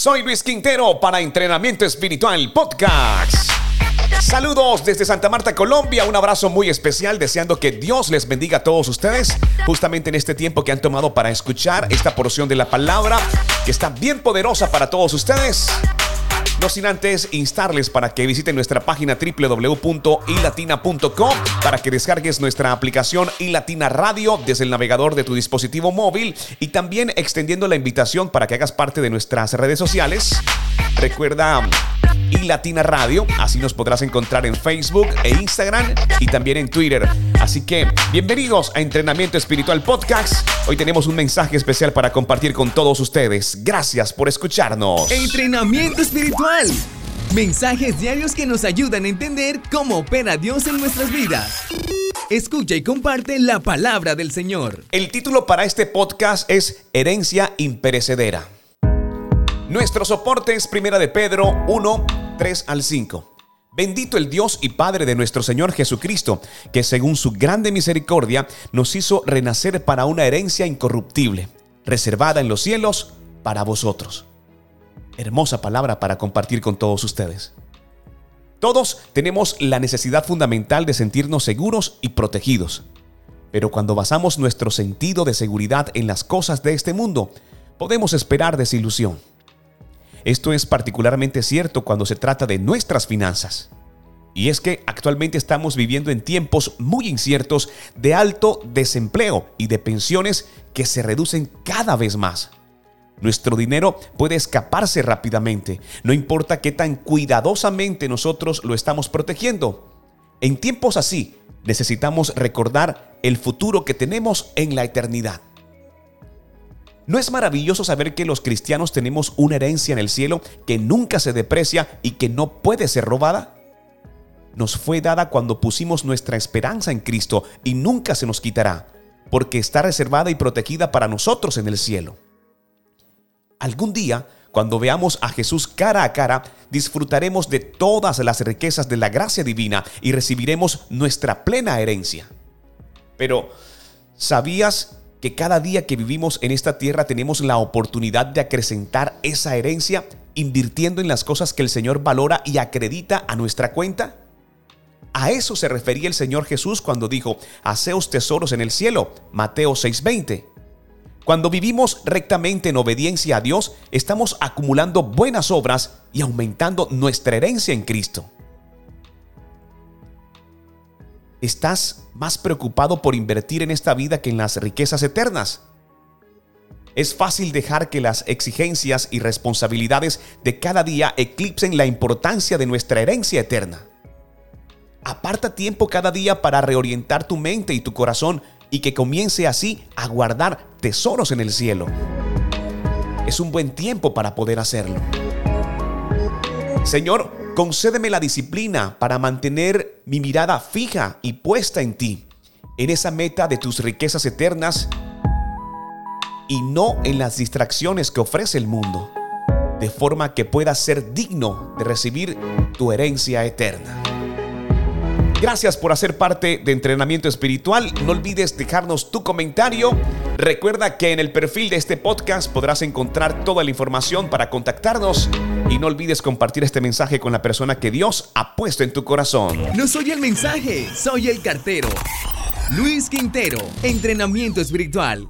Soy Luis Quintero para Entrenamiento Espiritual Podcast. Saludos desde Santa Marta, Colombia. Un abrazo muy especial, deseando que Dios les bendiga a todos ustedes, justamente en este tiempo que han tomado para escuchar esta porción de la palabra, que está bien poderosa para todos ustedes. No sin antes instarles para que visiten nuestra página www.ilatina.com para que descargues nuestra aplicación iLatina Radio desde el navegador de tu dispositivo móvil y también extendiendo la invitación para que hagas parte de nuestras redes sociales. Recuerda y Latina Radio. Así nos podrás encontrar en Facebook e Instagram y también en Twitter. Así que bienvenidos a Entrenamiento Espiritual Podcast. Hoy tenemos un mensaje especial para compartir con todos ustedes. Gracias por escucharnos. Entrenamiento Espiritual. Mensajes diarios que nos ayudan a entender cómo opera Dios en nuestras vidas. Escucha y comparte la palabra del Señor. El título para este podcast es Herencia imperecedera. Nuestro soporte es Primera de Pedro 1, 3 al 5. Bendito el Dios y Padre de nuestro Señor Jesucristo, que según su grande misericordia nos hizo renacer para una herencia incorruptible, reservada en los cielos para vosotros. Hermosa palabra para compartir con todos ustedes. Todos tenemos la necesidad fundamental de sentirnos seguros y protegidos. Pero cuando basamos nuestro sentido de seguridad en las cosas de este mundo, podemos esperar desilusión. Esto es particularmente cierto cuando se trata de nuestras finanzas. Y es que actualmente estamos viviendo en tiempos muy inciertos de alto desempleo y de pensiones que se reducen cada vez más. Nuestro dinero puede escaparse rápidamente, no importa qué tan cuidadosamente nosotros lo estamos protegiendo. En tiempos así, necesitamos recordar el futuro que tenemos en la eternidad. ¿No es maravilloso saber que los cristianos tenemos una herencia en el cielo que nunca se deprecia y que no puede ser robada? Nos fue dada cuando pusimos nuestra esperanza en Cristo y nunca se nos quitará, porque está reservada y protegida para nosotros en el cielo. Algún día, cuando veamos a Jesús cara a cara, disfrutaremos de todas las riquezas de la gracia divina y recibiremos nuestra plena herencia. Pero, ¿sabías que cada día que vivimos en esta tierra tenemos la oportunidad de acrecentar esa herencia invirtiendo en las cosas que el Señor valora y acredita a nuestra cuenta? A eso se refería el Señor Jesús cuando dijo, haceos tesoros en el cielo, Mateo 6:20. Cuando vivimos rectamente en obediencia a Dios, estamos acumulando buenas obras y aumentando nuestra herencia en Cristo. ¿Estás más preocupado por invertir en esta vida que en las riquezas eternas? Es fácil dejar que las exigencias y responsabilidades de cada día eclipsen la importancia de nuestra herencia eterna. Aparta tiempo cada día para reorientar tu mente y tu corazón y que comience así a guardar tesoros en el cielo. Es un buen tiempo para poder hacerlo. Señor, Concédeme la disciplina para mantener mi mirada fija y puesta en ti, en esa meta de tus riquezas eternas y no en las distracciones que ofrece el mundo, de forma que puedas ser digno de recibir tu herencia eterna. Gracias por hacer parte de Entrenamiento Espiritual. No olvides dejarnos tu comentario. Recuerda que en el perfil de este podcast podrás encontrar toda la información para contactarnos. Y no olvides compartir este mensaje con la persona que Dios ha puesto en tu corazón. No soy el mensaje, soy el cartero. Luis Quintero, Entrenamiento Espiritual.